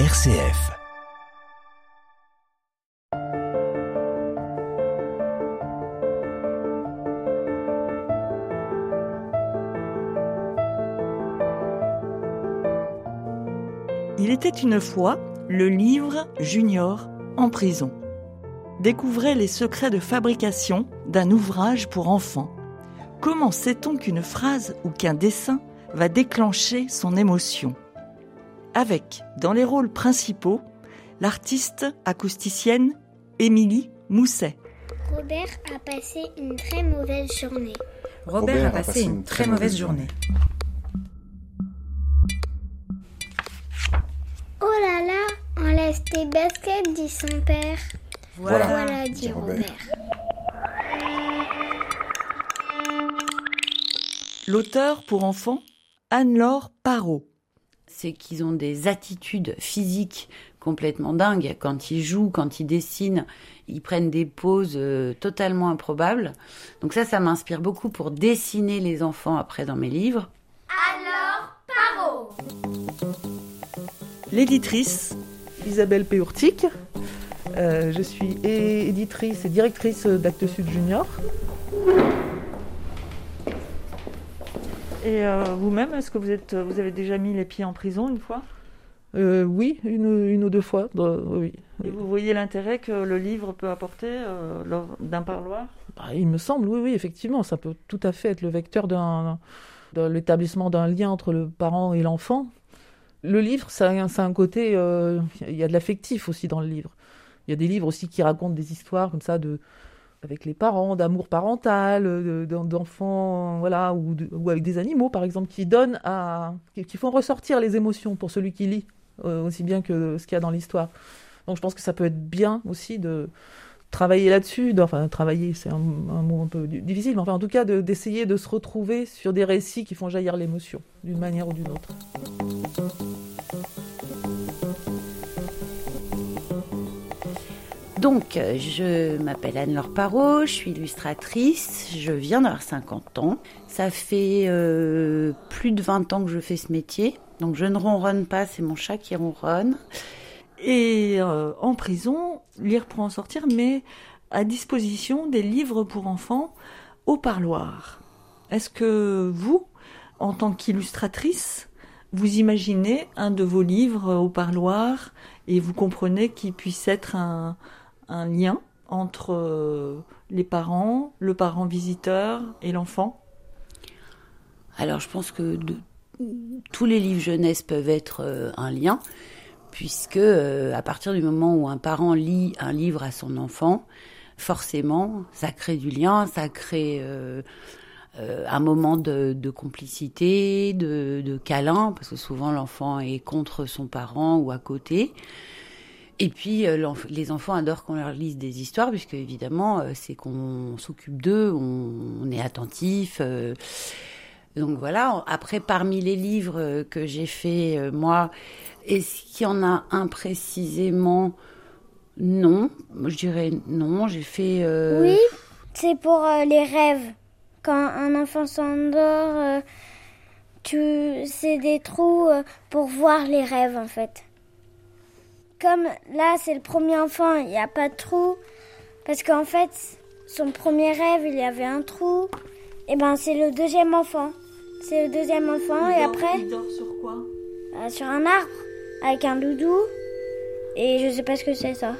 RCF. Il était une fois le livre Junior en prison. Découvrez les secrets de fabrication d'un ouvrage pour enfants. Comment sait-on qu'une phrase ou qu'un dessin va déclencher son émotion? Avec, dans les rôles principaux, l'artiste acousticienne Émilie Mousset. Robert a passé une très mauvaise journée. Robert, a passé une très mauvaise journée. Oh là là, enlève tes baskets, dit son père. Voilà. Voilà, dit Robert. L'auteur pour enfants, Anne-Laure Parot. C'est qu'ils ont des attitudes physiques complètement dingues. Quand ils jouent, quand ils dessinent, ils prennent des poses euh, totalement improbables. Donc ça, ça m'inspire beaucoup pour dessiner les enfants après dans mes livres. L'éditrice, Isabelle Péourtic. Euh, je suis éditrice et directrice d'Actes Sud Junior. Et euh, vous-même, est-ce que vous, êtes, vous avez déjà mis les pieds en prison une fois? Euh, oui, une, une ou deux fois. bah, oui. Et vous voyez l'intérêt que le livre peut apporter euh, lors d'un parloir? Bah, il me semble, oui, oui, effectivement, ça peut tout à fait être le vecteur d'un, de l'établissement d'un lien entre le parent et l'enfant. Le livre, ça, ça a un côté, il y a de l'affectif aussi dans le livre. Il y a des livres aussi qui racontent des histoires comme ça de avec les parents, d'amour parental, d'en- d'enfants, voilà, ou, avec des animaux par exemple, qui donnent à, qui, font ressortir les émotions pour celui qui lit euh, aussi bien que ce qu'il y a dans l'histoire. Donc je pense que ça peut être bien aussi de travailler là-dessus, de- enfin travailler, c'est un, mot un peu di- difficile, mais enfin en tout cas de- d'essayer de se retrouver sur des récits qui font jaillir l'émotion d'une manière ou d'une autre. Donc, je m'appelle Anne-Laure Parot, je suis illustratrice, je viens d'avoir 50 ans. Ça fait euh, plus de 20 ans que je fais ce métier. Donc, je ne ronronne pas, c'est mon chat qui ronronne. Et euh, en prison, lire pour en sortir, mais à disposition des livres pour enfants au parloir. Est-ce que vous, en tant qu'illustratrice, vous imaginez un de vos livres au parloir et vous comprenez qu'il puisse être un, un lien entre euh, les parents, le parent visiteur et l'enfant? Alors, je pense que tous les livres jeunesse peuvent être euh, un lien, puisque euh, à partir du moment où un parent lit un livre à son enfant, forcément, ça crée du lien, ça crée un moment de, de complicité, de, de câlin, parce que souvent l'enfant est contre son parent ou à côté. Et puis euh, les enfants adorent qu'on leur lise des histoires, puisque évidemment euh, c'est qu'on s'occupe d'eux, on, est attentif. euh, donc voilà, après parmi les livres que j'ai fait moi, est-ce qu'il y en a un précisément? Non, je dirais non, j'ai fait... Oui, c'est pour les rêves. Quand un enfant s'endort, tu... c'est des trous pour voir les rêves en fait. Comme là, c'est le premier enfant, il n'y a pas de trou. Parce qu'en fait, son premier rêve, il y avait un trou. Et ben, c'est le deuxième enfant. C'est le deuxième enfant, et après, Il dort sur quoi? euh, sur un arbre, avec un doudou. Et je sais pas ce que c'est ça.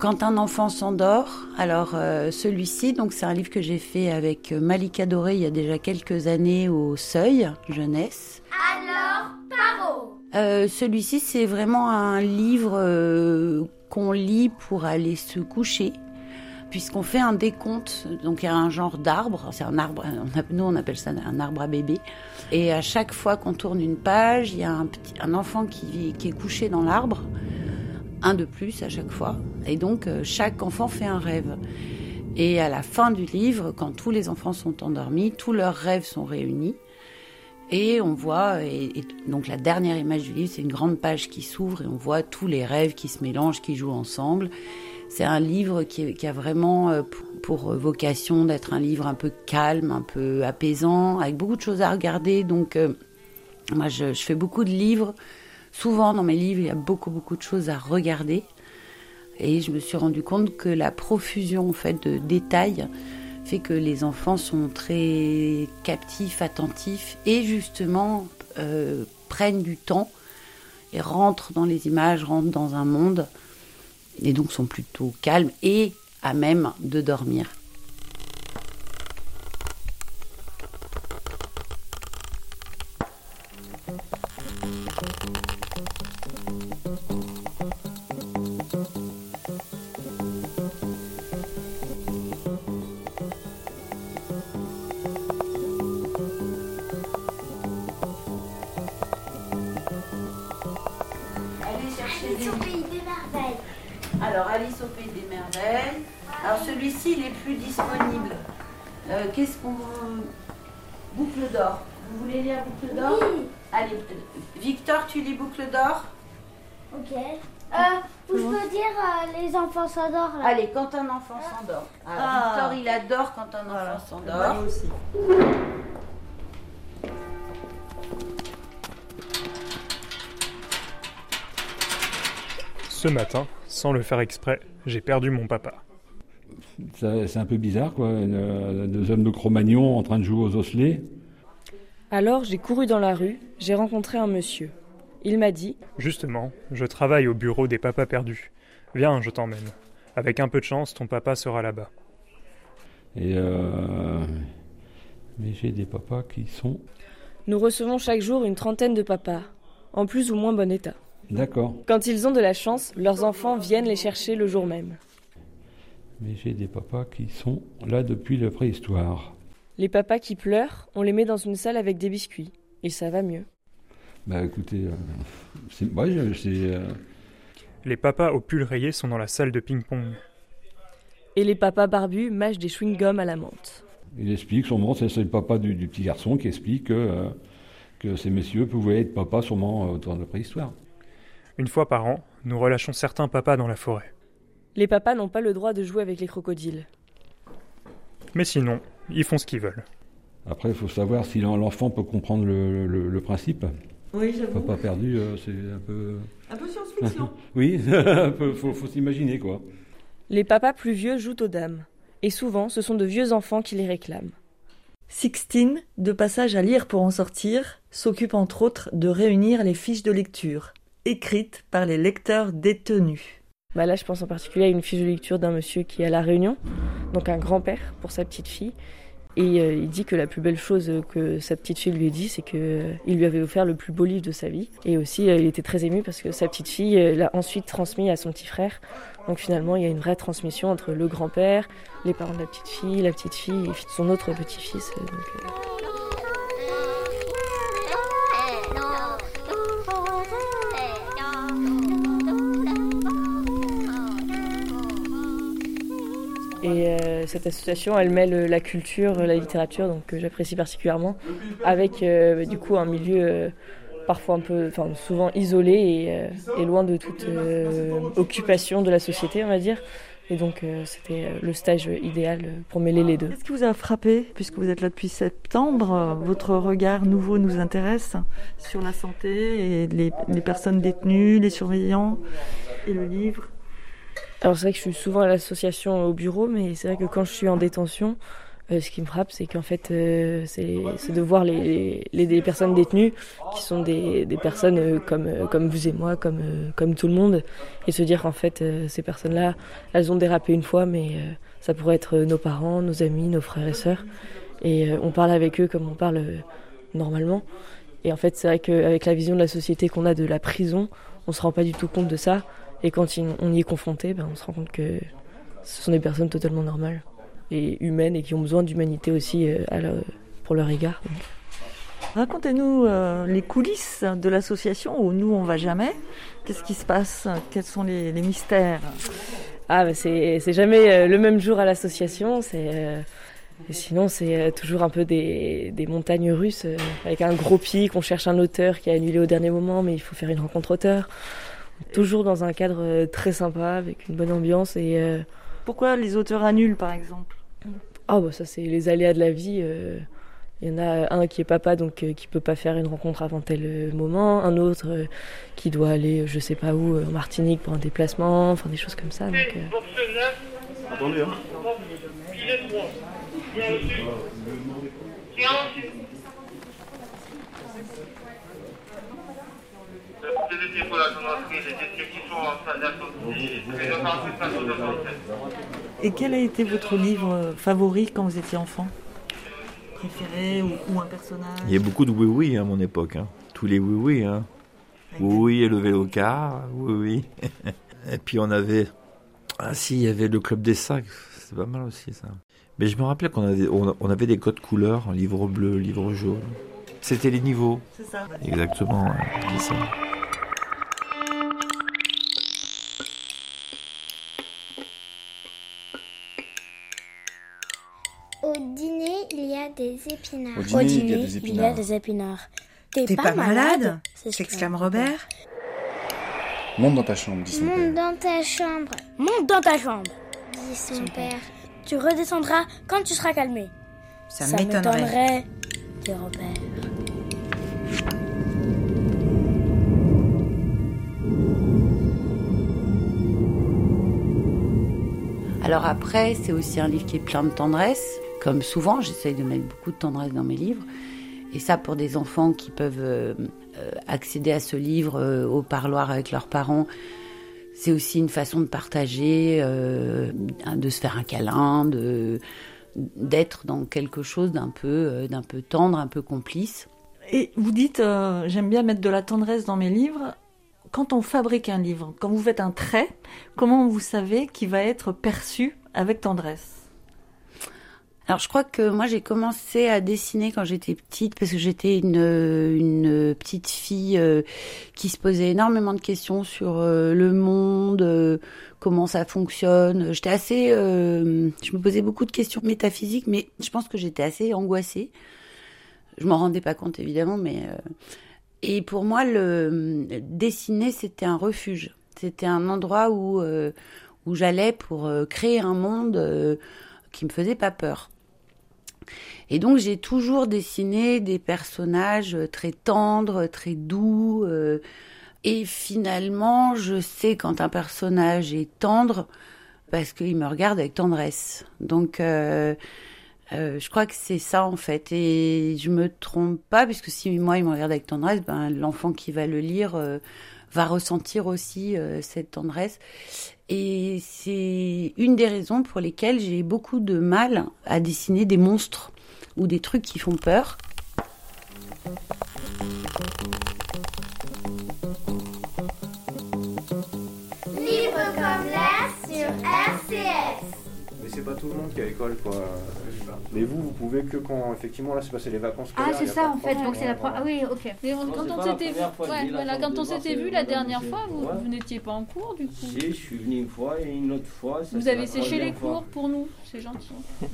Quand un enfant s'endort, alors euh, celui-ci, donc c'est un livre que j'ai fait avec euh, Malika Doré il y a déjà quelques années au Seuil jeunesse. Alors, Paro. Celui-ci, c'est vraiment un livre euh, qu'on lit pour aller se coucher. Puisqu'on fait un décompte, donc il y a un genre d'arbre, c'est un arbre, on a- nous on appelle ça un arbre à bébé, et à chaque fois qu'on tourne une page, il y a un, petit, un enfant qui est couché dans l'arbre, un de plus à chaque fois. Et donc, euh, chaque enfant fait un rêve. Et à la fin du livre, quand tous les enfants sont endormis, tous leurs rêves sont réunis. Et on voit, et, donc la dernière image du livre, c'est une grande page qui s'ouvre et on voit tous les rêves qui se mélangent, qui jouent ensemble. C'est un livre qui, a vraiment euh, pour, vocation d'être un livre un peu calme, un peu apaisant, avec beaucoup de choses à regarder. Donc euh, moi, je fais beaucoup de livres. Souvent dans mes livres, il y a beaucoup beaucoup de choses à regarder. Et je me suis rendu compte que la profusion fait de détails fait que les enfants sont très captifs, attentifs et justement euh, prennent du temps et rentrent dans les images, rentrent dans un monde et donc sont plutôt calmes et à même de dormir. S'endorment là. Allez, quand un enfant s'endort. Ah. Victor, il adore quand un enfant s'endort. Moi aussi. Ce matin, sans le faire exprès, j'ai perdu mon papa. C'est un peu bizarre, quoi. Deux hommes de Cro-Magnon en train de jouer aux osselets. Alors j'ai couru dans la rue, j'ai rencontré un monsieur. Il m'a dit Justement, je travaille au bureau des papas perdus. Viens, je t'emmène. Avec un peu de chance, ton papa sera là-bas. Et euh, Mais j'ai des papas qui sont. Nous recevons chaque jour une trentaine de papas, en plus ou moins bon état. D'accord. Quand ils ont de la chance, leurs enfants viennent les chercher le jour même. Mais j'ai des papas qui sont là depuis la préhistoire. Les papas qui pleurent, on les met dans une salle avec des biscuits. Et ça va mieux. Bah écoutez, euh, c'est. ouais, je- c'est, euh, Les papas au pull rayé sont dans la salle de ping-pong. Et les papas barbus mâchent des chewing-gums à la menthe. il explique, sûrement, c'est c'est le papa du, du petit garçon qui explique que, euh, que ces messieurs pouvaient être papas sûrement euh, dans la préhistoire. Une fois par an, nous relâchons certains papas dans la forêt. Les papas n'ont pas le droit de jouer avec les crocodiles. Mais sinon, ils font ce qu'ils veulent. Après, il faut savoir si l'en- l'enfant peut comprendre le, le- le principe. Oui, j'avoue. Papa perdu, euh, c'est un peu. Un peu Oui, faut, faut s'imaginer quoi. Les papas plus vieux jouent aux dames. Et souvent, ce sont de vieux enfants qui les réclament. Sixtine, de passage à lire pour en sortir, s'occupe entre autres de réunir les fiches de lecture, écrites par les lecteurs détenus. Bah là, je pense en particulier à une fiche de lecture d'un monsieur qui est à La Réunion, donc un grand-père pour sa petite fille. Et euh, il dit que la plus belle chose que sa petite fille lui a dit, c'est qu'il lui avait offert le plus beau livre de sa vie. Et aussi, euh, il était très ému parce que sa petite fille euh, l'a ensuite transmis à son petit frère. Donc finalement, il y a une vraie transmission entre le grand-père, les parents de la petite fille, la petite fille et son autre petit-fils. euh, Et euh, cette association, elle mêle euh, la culture, la littérature, donc que j'apprécie particulièrement, avec euh, du coup un milieu parfois un peu, enfin souvent isolé et, loin de toute occupation de la société, on va dire. Et donc c'était le stage idéal pour mêler les deux. Qu'est-ce qui vous a frappé, puisque vous êtes là depuis septembre? Votre regard nouveau nous intéresse sur la santé et les personnes détenues, les surveillants et le livre? Alors c'est vrai que je suis souvent à l'association au bureau, mais c'est vrai que quand je suis en détention, euh, ce qui me frappe, c'est qu'en fait, euh, c'est de voir les, les, personnes détenues, qui sont des, des personnes euh, comme, comme vous et moi, comme, comme tout le monde, et se dire qu'en fait, ces personnes-là, elles ont dérapé une fois, mais ça pourrait être nos parents, nos amis, nos frères et sœurs, et on parle avec eux comme on parle normalement. Et en fait, c'est vrai qu'avec la vision de la société qu'on a de la prison, on se rend pas du tout compte de ça. Et quand on y est confronté, ben, on se rend compte que ce sont des personnes totalement normales et humaines et qui ont besoin d'humanité aussi euh, à pour leur égard. Donc, Racontez-nous euh, les coulisses de l'association où nous on va jamais. Qu'est-ce qui se passe? Quels sont les, les mystères? Ah, bah, c'est c'est jamais euh, le même jour à l'association. C'est euh, sinon, c'est toujours un peu des, des montagnes russes avec un gros pic. On cherche un auteur qui a annulé au dernier moment, mais il faut faire une rencontre auteur. Toujours dans un cadre très sympa, avec une bonne ambiance. Et pourquoi les auteurs annulent, par exemple? Ah bah ça, c'est les aléas de la vie. Il y en a un qui est papa, donc euh, qui peut pas faire une rencontre avant tel euh, moment. Un autre euh, qui doit aller, je sais pas où, en Martinique pour un déplacement. Enfin, des choses comme ça. Donc, Attendez, hein. Et quel a été votre livre favori quand vous étiez enfant préféré ou, un personnage Il y a beaucoup de oui-oui à mon époque. Hein. Tous les oui-oui. Hein. Oui, et le vélo car, oui, oui. et puis on avait. Ah si, il y avait le club des sacs. C'est pas mal aussi ça. Mais je me rappelais qu'on avait, on, avait des codes couleurs, livre bleu, livre jaune. C'était les niveaux. C'est ça. Exactement, c'est ça. Des épinards. Au dîner, il, y a des épinards. il y a des épinards. T'es pas, malade, s'exclame Robert. Monte dans ta chambre, dit son Monte père. Monte dans ta chambre, Monte dans ta chambre, dit son, père. Tu redescendras quand tu seras calmé. Ça, Ça m'étonnerait, dit Robert. Alors après, c'est aussi un livre qui est plein de tendresse. Comme souvent, j'essaye de mettre beaucoup de tendresse dans mes livres. Et ça, pour des enfants qui peuvent euh, euh, accéder à ce livre euh, au parloir avec leurs parents, c'est aussi une façon de partager, de se faire un câlin, de d'être dans quelque chose d'un peu, d'un peu tendre, un peu complice. Et vous dites, j'aime bien mettre de la tendresse dans mes livres. Quand on fabrique un livre, quand vous faites un trait, comment vous savez qu'il va être perçu avec tendresse? Alors je crois que moi j'ai commencé à dessiner quand j'étais petite parce que j'étais une, une petite fille euh, qui se posait énormément de questions sur euh, le monde, euh, comment ça fonctionne. J'étais assez, je me posais beaucoup de questions métaphysiques, mais je pense que j'étais assez angoissée. Je m'en rendais pas compte évidemment, mais et pour moi le dessiner c'était un refuge, c'était un endroit où où j'allais pour créer un monde qui me faisait pas peur. Et donc j'ai toujours dessiné des personnages très tendres, très doux. Euh, et finalement, je sais quand un personnage est tendre parce qu'il me regarde avec tendresse. Donc euh, euh, je crois que c'est ça en fait. Et je me trompe pas puisque si moi il me regarde avec tendresse, ben l'enfant qui va le lire va ressentir aussi cette tendresse. Et c'est une des raisons pour lesquelles j'ai beaucoup de mal à dessiner des monstres ou des trucs qui font peur. C'est pas tout le monde qui a l'école quoi. Mais vous, vous pouvez que quand effectivement là c'est passé les vacances. Ah c'est ça en fait, donc c'est la première. Ah oui, ok. Mais quand on s'était vu, ouais, voilà, quand on s'était vu la dernière fois, vous, vous n'étiez pas en cours du coup. Si, je suis venu une fois et une autre fois. vous avez séché les cours pour nous, c'est gentil.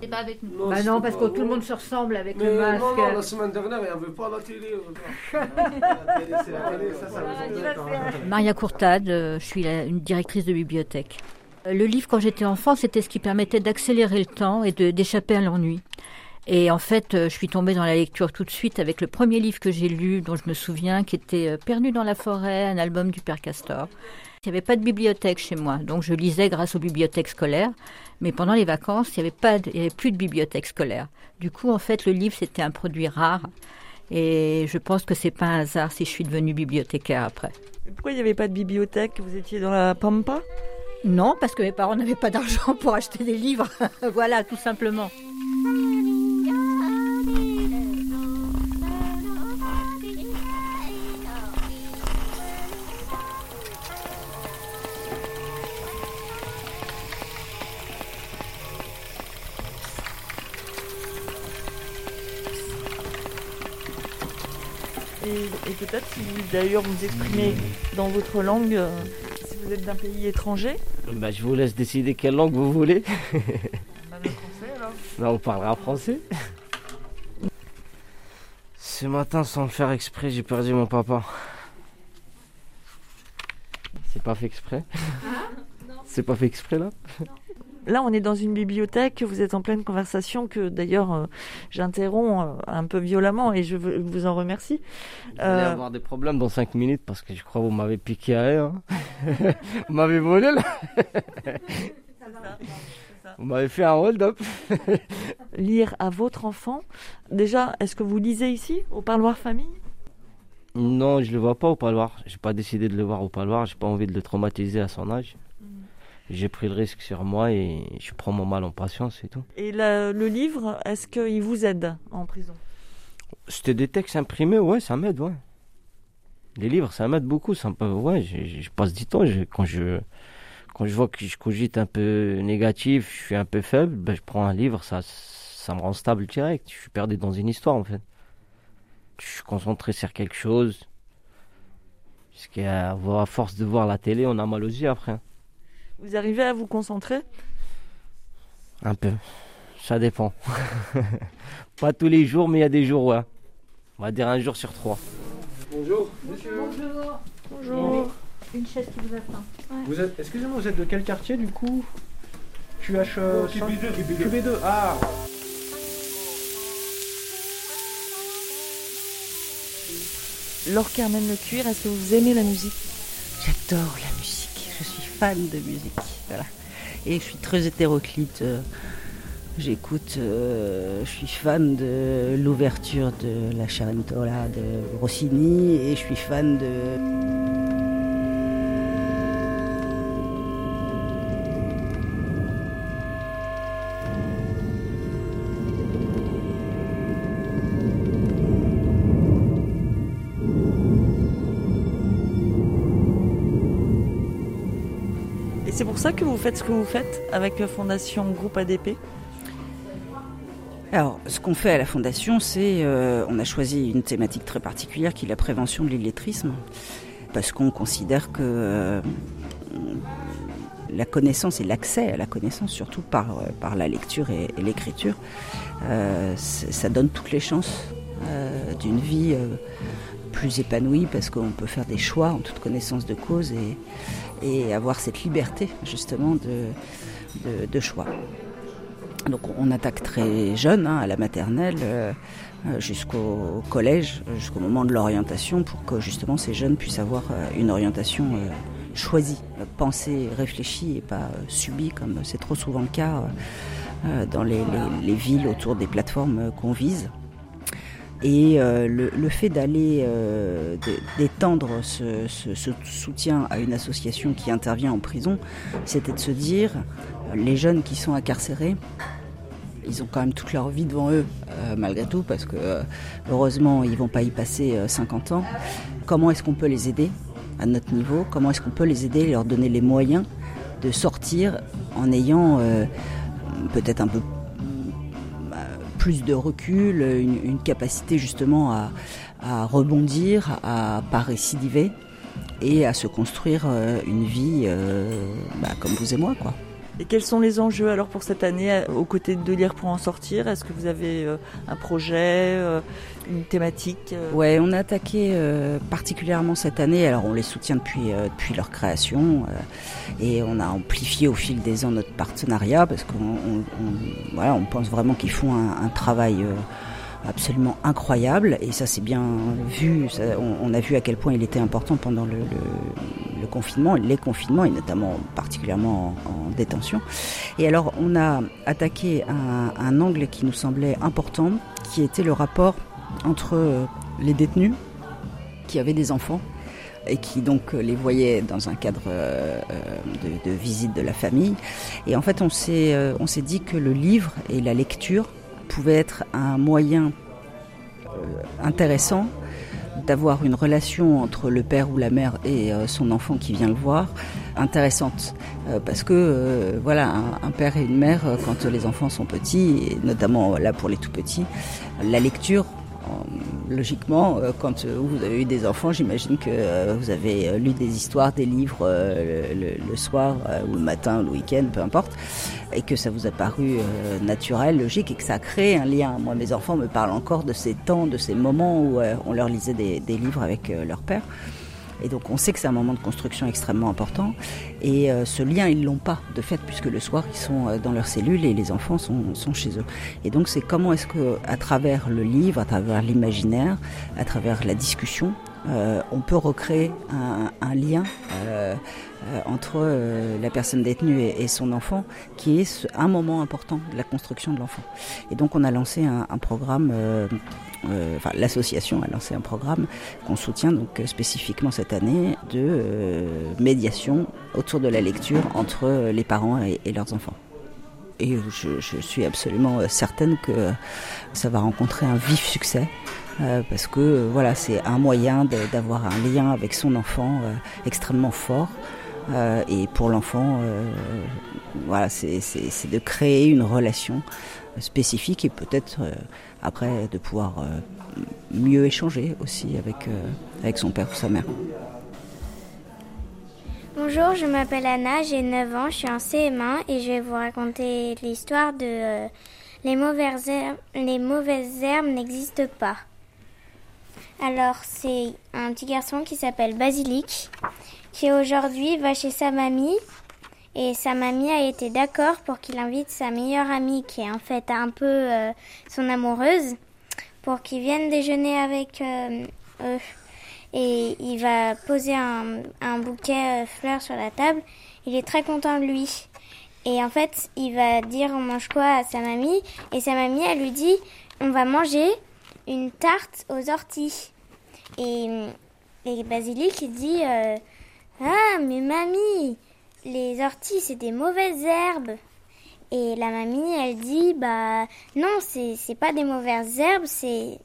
C'est pas avec nous. bah non, parce que tout le monde se ressemble avec le masque. Non, non, la semaine dernière, il n'y avait pas la télé. Maria Courtade, euh, je suis une directrice de bibliothèque. Le livre, quand j'étais enfant, c'était ce qui permettait d'accélérer le temps et d'échapper à l'ennui. Et en fait, euh, je suis tombée dans la lecture tout de suite avec le premier livre que j'ai lu, dont je me souviens, qui était euh, Perdu dans la forêt, un album du Père Castor. Il n'y avait pas de bibliothèque chez moi, donc je lisais grâce aux bibliothèques scolaires. Mais pendant les vacances, il n'y avait, pas avait plus de bibliothèque scolaire. Du coup, en fait, le livre, c'était un produit rare. Et je pense que c'est pas un hasard si je suis devenue bibliothécaire après. pourquoi il n'y avait pas de bibliothèque? Vous étiez dans la Pampa? Non, parce que mes parents n'avaient pas d'argent pour acheter des livres. voilà, tout simplement. Et, peut-être si d'ailleurs vous exprimez dans votre langue, euh, vous êtes d'un pays étranger bah, Je vous laisse décider quelle langue vous voulez. Bah, le français alors Là, on parlera français. Ce matin, sans le faire exprès, j'ai perdu mon papa. C'est pas fait exprès C'est pas fait exprès là? Là, on est dans une bibliothèque, vous êtes en pleine conversation, que d'ailleurs euh, j'interromps euh, un peu violemment et je vous en remercie. Vous allez euh, avoir des problèmes dans 5 minutes parce que je crois que vous m'avez piqué à hein. vous m'avez volé là. Vous m'avez fait un hold-up. Lire à votre enfant. Déjà, est-ce que vous lisez ici, au parloir famille? Non, je ne le vois pas au parloir. J'ai pas décidé de le voir au parloir. J'ai pas envie de le traumatiser à son âge. J'ai pris le risque sur moi et je prends mon mal en patience et tout. Et le livre, est-ce qu'il vous aide en prison? C'était des textes imprimés, ouais, ça m'aide, ouais. Les livres, ça m'aide beaucoup. Ça ouais, je, passe du temps quand je quand je vois que je cogite un peu négatif, je suis un peu faible, ben je prends un livre, ça, ça me rend stable direct. Je suis perdu dans une histoire en fait. Je suis concentré sur quelque chose. Parce qu'à à force de voir la télé, on a mal aux yeux après. Vous arrivez à vous concentrer Un peu. Ça dépend. Pas tous les jours, mais il y a des jours, ouais. On va dire un jour sur trois. Bonjour, monsieur. Bonjour. Bonjour. Une chaise qui vous attend. Vous êtes, excusez-moi, vous êtes de quel quartier du coup? QH euh, QB2. QB2. Ah. Laure Carmen Le Cuir, est-ce que vous aimez la musique? J'adore la musique. Fan de musique. Voilà. Et je suis très hétéroclite. Euh, j'écoute, euh, je suis fan de l'ouverture de la Charentola de Rossini et je suis fan de c'est pour ça que vous faites ce que vous faites avec la Fondation Groupe ADP alors, ce qu'on fait à la Fondation, c'est euh, on a choisi une thématique très particulière qui est la prévention de l'illettrisme, parce qu'on considère que euh, la connaissance et l'accès à la connaissance, surtout par, euh, la lecture et, l'écriture, ça donne toutes les chances d'une vie plus épanouie, parce qu'on peut faire des choix en toute connaissance de cause et avoir cette liberté justement de, choix. Donc on attaque très jeune, hein, à la maternelle, euh, jusqu'au collège, jusqu'au moment de l'orientation, pour que justement ces jeunes puissent avoir euh, une orientation euh, choisie, pensée, réfléchie et pas subie, comme c'est trop souvent le cas dans les, villes autour des plateformes qu'on vise. Et euh, le, fait d'aller euh, d'étendre ce, soutien à une association qui intervient en prison, c'était de se dire, euh, les jeunes qui sont incarcérés, ils ont quand même toute leur vie devant eux, malgré tout, parce que heureusement, ils vont pas y passer 50 ans. Comment est-ce qu'on peut les aider à notre niveau? Comment est-ce qu'on peut les aider, leur donner les moyens de sortir en ayant peut-être un peu plus de recul, une, capacité justement à, rebondir, à pas récidiver et à se construire euh, une vie euh, bah, comme vous et moi. Et quels sont les enjeux alors pour cette année euh, aux côtés de Lire pour en sortir? Est-ce que vous avez euh, un projet, euh, une thématique Ouais, on a attaqué particulièrement cette année. Alors on les soutient depuis depuis leur création et on a amplifié au fil des ans notre partenariat parce qu'on voilà, on pense vraiment qu'ils font un, un travail absolument incroyable et ça c'est bien vu. on, a vu à quel point il était important pendant le, confinement, les confinements et notamment particulièrement en, détention. Et alors on a attaqué un, angle qui nous semblait important, qui était le rapport entre les détenus qui avaient des enfants et qui donc les voyaient dans un cadre euh, de, visite de la famille. Et en fait, on s'est euh, on s'est dit que le livre et la lecture pouvait être un moyen euh, intéressant d'avoir une relation entre le père ou la mère et euh, son enfant qui vient le voir intéressante euh, parce que voilà un, père et une mère quand les enfants sont petits et notamment là pour les tout petits la lecture logiquement, quand vous avez eu des enfants, j'imagine que vous avez lu des histoires, des livres le, soir ou le matin, le week-end, peu importe, et que ça vous a paru naturel, logique, et que ça a créé un lien. Moi, mes enfants me parlent encore de ces temps, de ces moments où on leur lisait des livres avec leur père. Et donc on sait que c'est un moment de construction extrêmement important. Et euh, ce lien, ils l'ont pas de fait, puisque le soir, ils sont euh, dans leur cellule et les enfants sont, sont chez eux. Et donc c'est comment est-ce que, à travers le livre, à travers l'imaginaire, à travers la discussion, euh, on peut recréer un, lien euh, euh, entre la personne détenue et, son enfant, qui est un moment important de la construction de l'enfant. Et donc on a lancé un, programme enfin, l'association a lancé un programme qu'on soutient donc spécifiquement cette année de médiation autour de la lecture entre les parents et, leurs enfants. Et je, suis absolument certaine que ça va rencontrer un vif succès. Parce que voilà, c'est un moyen d'avoir un lien avec son enfant extrêmement fort. et pour l'enfant, voilà, c'est de créer une relation spécifique et peut-être après de pouvoir euh, mieux échanger aussi avec, euh, avec son père ou sa mère. Bonjour, je m'appelle Anna, j'ai 9 ans, je suis en CM1 et je vais vous raconter l'histoire de euh, les, mauvaises les mauvaises herbes n'existent pas. Alors, c'est un petit garçon qui s'appelle Basilic qui aujourd'hui va chez sa mamie et sa mamie a été d'accord pour qu'il invite sa meilleure amie, qui est en fait un peu euh, son amoureuse, pour qu'ils viennent déjeuner avec euh, eux. Et il va poser un, un bouquet euh, fleurs sur la table. Il est très content de lui. Et en fait, il va dire on mange quoi à sa mamie? Et sa mamie, elle lui dit on va manger une tarte aux orties. Et, et Basilic, il dit ah, mais mamie, les orties, c'est des mauvaises herbes. Et la mamie, elle dit, bah non, c'est, pas des mauvaises herbes, c'est,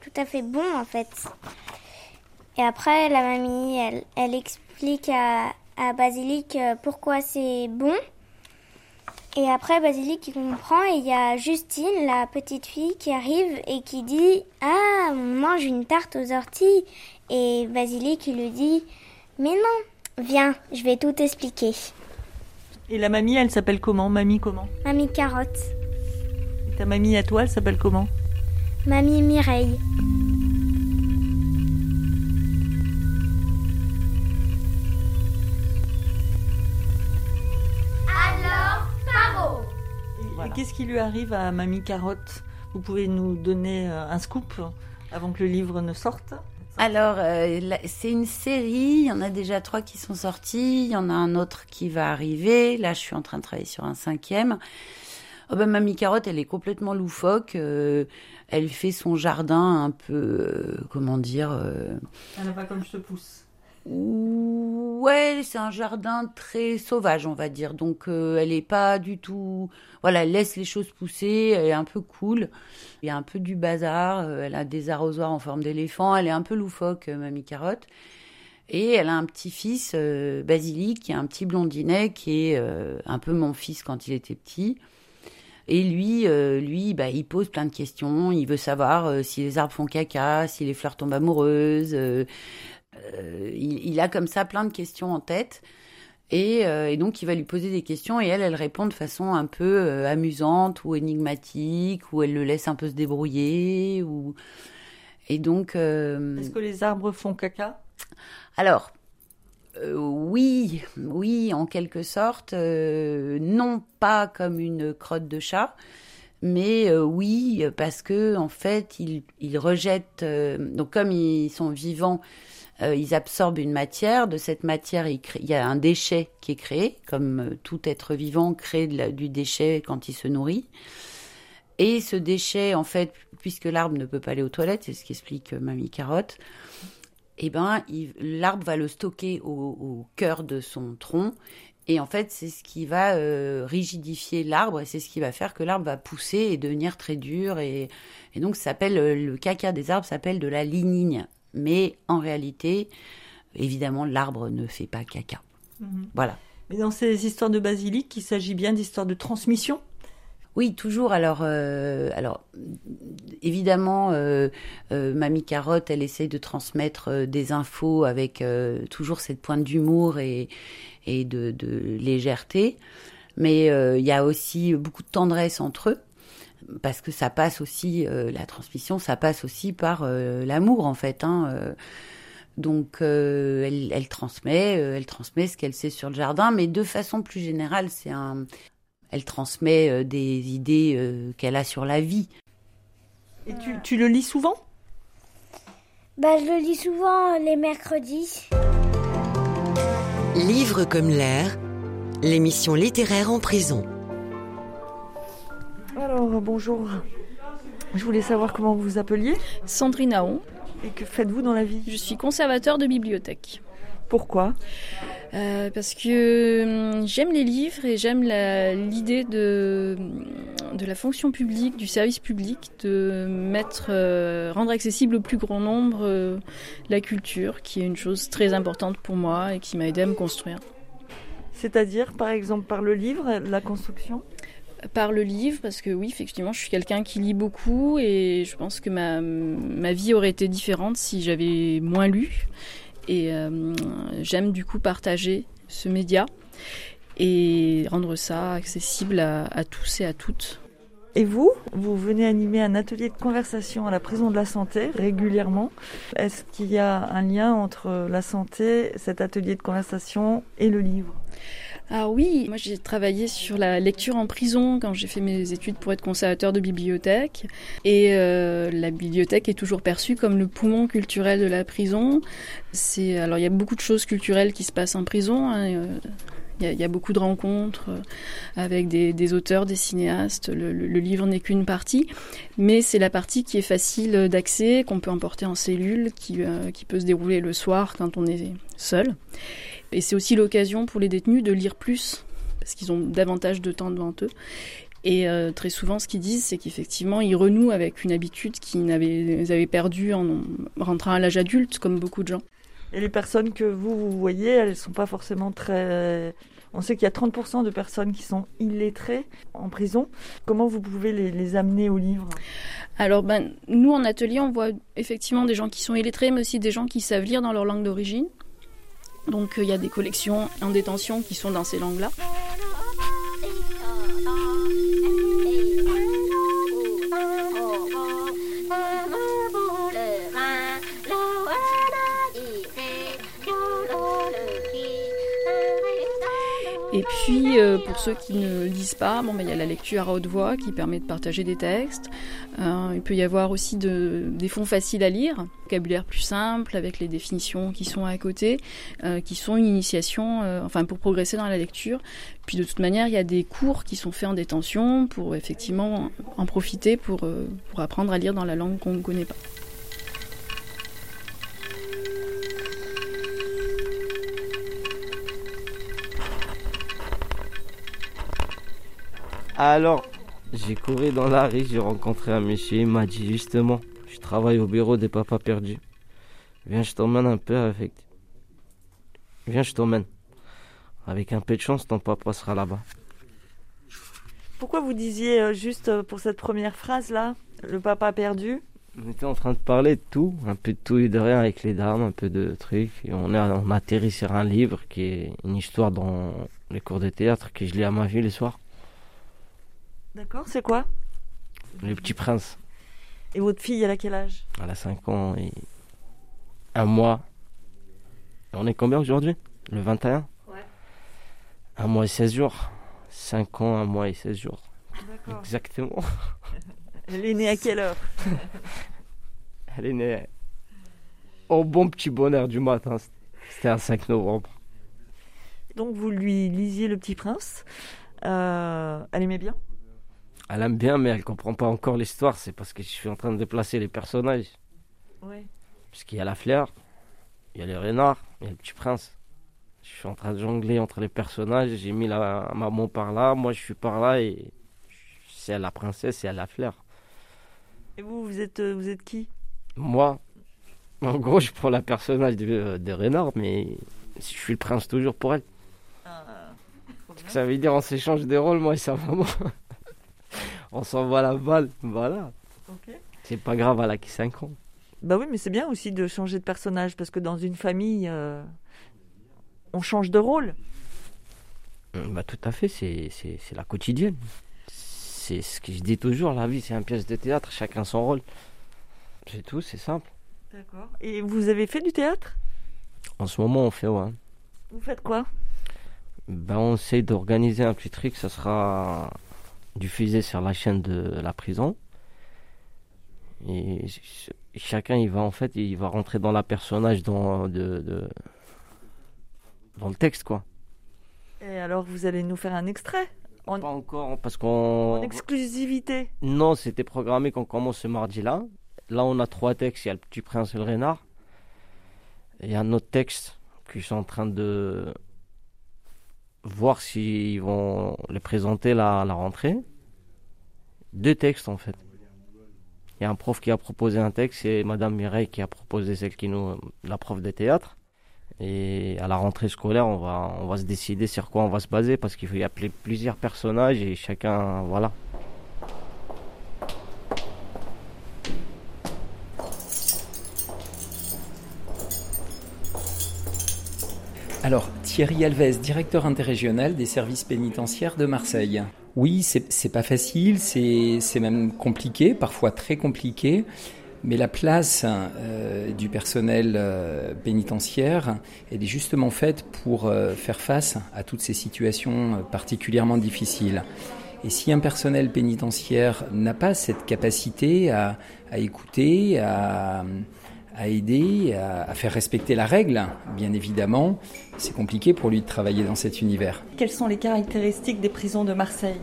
tout à fait bon en fait. Et après, la mamie, elle, elle explique à, à Basilic euh, pourquoi c'est bon. Et après, Basilic, il comprend et il y a Justine, la petite fille, qui arrive et qui dit Ah, on mange une tarte aux orties. Et Basilic, il lui dit Mais non, Viens, je vais tout expliquer. Et la mamie, elle s'appelle comment? Mamie comment? Mamie Carotte. Et ta mamie à toi, elle s'appelle comment? Mamie Mireille. Et, qu'est-ce qui lui arrive à Mamie Carotte? Vous pouvez nous donner euh, un scoop avant que le livre ne sorte? Alors, euh, c'est une série. Il y en a déjà trois qui sont sortis. Il y en a un autre qui va arriver. Là, je suis en train de travailler sur un cinquième. Oh ben, Mamie Carotte, elle est complètement loufoque. Euh, elle fait son jardin un peu, euh, comment dire. Elle n'a pas comme je te pousse. Ouais, c'est un jardin très sauvage, on va dire. Donc, euh, elle est pas du tout. Voilà, elle laisse les choses pousser. Elle est un peu cool. Il y a un peu du bazar. Euh, elle a des arrosoirs en forme d'éléphant. Elle est un peu loufoque, euh, Mamie Carotte. Et elle a un petit-fils, Basilic, qui est un petit blondinet, qui est un peu mon fils quand il était petit. Et lui, lui, bah, il pose plein de questions. Il veut savoir si les arbres font caca, si les fleurs tombent amoureuses, euh, il, a comme ça plein de questions en tête. Euh, et, donc, il va lui poser des questions et elle, elle répond de façon un peu euh, amusante ou énigmatique, ou elle le laisse un peu se débrouiller. Ou... Et donc. Est-ce que les arbres font caca? Alors. oui, oui, en quelque sorte, non pas comme une crotte de chat, mais oui parce que en fait, ils, ils rejettent. donc comme ils sont vivants, euh, ils absorbent une matière. De cette matière, il, y a un déchet qui est créé, comme euh, tout être vivant crée du déchet quand il se nourrit. Et ce déchet, en fait, puisque l'arbre ne peut pas aller aux toilettes, c'est ce qu'explique euh, Mamie Carotte, eh ben, l'arbre va le stocker au, cœur de son tronc. Et en fait, c'est ce qui va rigidifier l'arbre et c'est ce qui va faire que l'arbre va pousser et devenir très dur. Et, et donc, ça s'appelle, le caca des arbres s'appelle de la lignine mais en réalité, évidemment, l'arbre ne fait pas caca. Mhm. Voilà. Mais dans ces histoires de basilic, il s'agit bien d'histoires de transmission? Oui, toujours. Alors, euh, alors évidemment, euh, euh, Mamie Carotte, elle essaye de transmettre des infos avec toujours cette pointe d'humour et, et de, de, légèreté. Mais il y a aussi beaucoup de tendresse entre eux. Parce que ça passe aussi, la transmission, ça passe aussi par l'amour en fait. Hein, donc elle, elle, transmet, elle transmet ce qu'elle sait sur le jardin, mais de façon plus générale, c'est un, elle transmet euh, des idées euh, qu'elle a sur la vie. Et tu, le lis souvent? Bah, Je le lis souvent les mercredis. Livre comme l'air, l'émission littéraire en prison. Alors, bonjour. Je voulais savoir comment vous vous appeliez Sandrine Aon. Et que faites-vous dans la vie? Je suis conservateur de bibliothèque. Pourquoi? Euh, Parce que hum, j'aime les livres et j'aime l'idée de, de la fonction publique, du service public, de mettre, euh, rendre accessible au plus grand nombre euh, la culture, qui est une chose très importante pour moi et qui m'a aidé à me construire. C'est-à-dire, par exemple, par le livre, la construction? Par le livre, parce que oui, effectivement, je suis quelqu'un qui lit beaucoup et je pense que ma, ma vie aurait été différente si j'avais moins lu. Et euh, j'aime du coup partager ce média et rendre ça accessible à, tous et à toutes. Et vous, vous venez animer un atelier de conversation à la prison de la santé régulièrement. Est-ce qu'il y a un lien entre la santé, cet atelier de conversation et le livre? Ah oui, moi j'ai travaillé sur la lecture en prison quand j'ai fait mes études pour être conservateur de bibliothèque. Et euh, la bibliothèque est toujours perçue comme le poumon culturel de la prison. C'est alors il y a beaucoup de choses culturelles qui se passent en prison. Hein, euh, il y, a, beaucoup de rencontres euh, avec des, auteurs, des cinéastes. Le, livre n'est qu'une partie, mais c'est la partie qui est facile d'accès, qu'on peut emporter en cellule, qui, qui peut se dérouler le soir quand on est seul. Et c'est aussi l'occasion pour les détenus de lire plus, parce qu'ils ont davantage de temps devant eux. Et euh, très souvent, ce qu'ils disent, c'est qu'effectivement, ils renouent avec une habitude qu'ils avaient, avaient perdue en rentrant à l'âge adulte, comme beaucoup de gens. Et les personnes que vous, vous voyez, elles ne sont pas forcément très... On sait qu'il y a 30% de personnes qui sont illettrées en prison. Comment vous pouvez les, les amener au livre? Alors, ben, nous, en atelier, on voit effectivement des gens qui sont illettrés, mais aussi des gens qui savent lire dans leur langue d'origine. Donc euh, il y a des collections en détention qui sont dans ces langues-là. Et puis, euh, pour ceux qui ne lisent pas, bon, ben, il y a la lecture à haute voix qui permet de partager des textes. Euh, il peut y avoir aussi des fonds faciles à lire, vocabulaire plus simple avec les définitions qui sont à côté, euh, qui sont une initiation, enfin pour progresser dans la lecture. Puis de toute manière, il y a des cours qui sont faits en détention pour effectivement en profiter pour, pour apprendre à lire dans la langue qu'on ne connaît pas. Alors, j'ai couru dans la rue, j'ai rencontré un monsieur, il m'a dit justement, je travaille au bureau des papas perdus. Viens, je t'emmène un peu avec. Viens, je t'emmène. Avec un peu de chance, ton papa sera là-bas. Pourquoi vous disiez euh, juste euh, pour cette première phrase-là, le papa perdu? On était en train de parler de tout, un peu de tout et de rien avec les dames, un peu de trucs. Et on, a, on a atterri sur un livre qui est une histoire dans les cours de théâtre que je lis à ma vie les soirs. D'accord, c'est quoi? Le Petit Prince. Et votre fille, elle a quel âge? Elle a 5 ans et un mois. on est combien aujourd'hui? Le 21 Ouais. Un mois et 16 jours. 5 ans, un mois et 16 jours. D'accord. Exactement. Elle est née à quelle heure? Elle est née au bon petit bonheur du matin. C'était un 5 novembre. Donc vous lui lisiez Le Petit Prince. Euh, elle aimait bien? Elle aime bien, mais elle comprend pas encore l'histoire. C'est parce que je suis en train de déplacer les personnages. Oui. Parce qu'il y a la fleur, il y a le renard, il y a le petit prince. Je suis en train de jongler entre les personnages. J'ai mis la maman par là, moi je suis par là et c'est la princesse et elle la fleur. Et vous, vous êtes, euh, vous êtes qui? Moi, en gros, je prends la personnage de, de renard, mais je suis le prince toujours pour elle. Ah, ça veut dire on s'échange des rôles, moi et sa maman. on s'envoie la balle, voilà. C'est pas grave, à la qui 5 ans. Bah oui, mais c'est bien aussi de changer de personnage parce que dans une famille, euh, on change de rôle. Bah tout à fait, c'est la quotidienne. C'est ce que je dis toujours, la vie c'est une pièce de théâtre, chacun son rôle. C'est tout, c'est simple. D'accord. Et vous avez fait du théâtre? En ce moment on fait ouais. Vous faites quoi? Ben, On essaie d'organiser un petit truc, ça sera diffusé sur la chaîne de la prison. Et chacun, il va en fait, il va rentrer dans la personnage, dans, de, dans le texte, quoi. Et alors, vous allez nous faire un extrait? Pas encore, parce qu'on... En exclusivité Non, c'était programmé qu'on commence ce mardi-là. Là, on a trois textes. Il y a le Petit Prince et le Renard. Il y a un autre texte que je suis en train de voir s'ils vont les présenter à la rentrée. Deux textes, en fait. Il y a un prof qui a proposé un texte, c'est Madame Mireille qui a proposé celle qui nous, la prof de théâtre. Et à la rentrée scolaire, on va, on va se décider sur quoi on va se baser parce qu'il faut y appeler plusieurs personnages et chacun, voilà. Alors, Thierry Alves, directeur interrégional des services pénitentiaires de Marseille. Oui, c'est pas facile, c'est même compliqué, parfois très compliqué. Mais la place euh, du personnel euh, pénitentiaire, elle est justement faite pour euh, faire face à toutes ces situations particulièrement difficiles. Et si un personnel pénitentiaire n'a pas cette capacité à, à écouter, à, à aider, à, faire respecter la règle, bien évidemment, c'est compliqué pour lui de travailler dans cet univers. Quelles sont les caractéristiques des prisons de Marseille?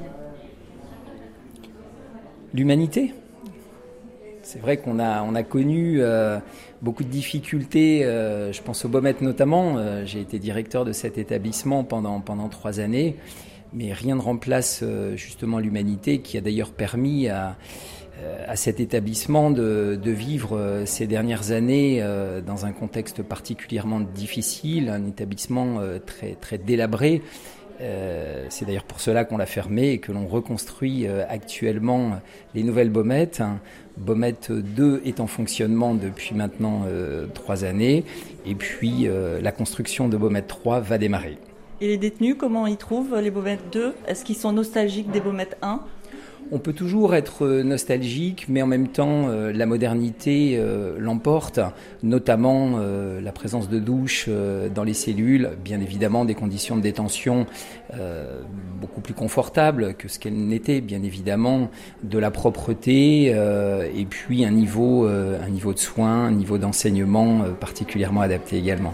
L'humanité. C'est vrai qu'on a, on a connu euh, beaucoup de difficultés, euh, je pense au Beaumet notamment. Euh, j'ai été directeur de cet établissement pendant, pendant trois années, mais rien ne remplace justement l'humanité qui a d'ailleurs permis à à cet établissement de, vivre euh, ces dernières années euh, dans un contexte particulièrement difficile, un établissement très, très délabré. c'est d'ailleurs pour cela qu'on l'a fermé et que l'on reconstruit actuellement les nouvelles Baumettes. Baumette 2 est en fonctionnement depuis maintenant trois années et puis la construction de Baumette 3 va démarrer. Et les détenus, comment ils trouvent les Baumettes 2 Est-ce qu'ils sont nostalgiques des Baumettes 1 on peut toujours être euh, nostalgique, mais en même temps, euh, la modernité euh, l'emporte, notamment la présence de douches dans les cellules, bien évidemment des conditions de détention beaucoup plus confortables que ce qu'elles n'étaient, bien évidemment, de la propreté, et puis un niveau, un niveau de soins, un niveau d'enseignement particulièrement adapté également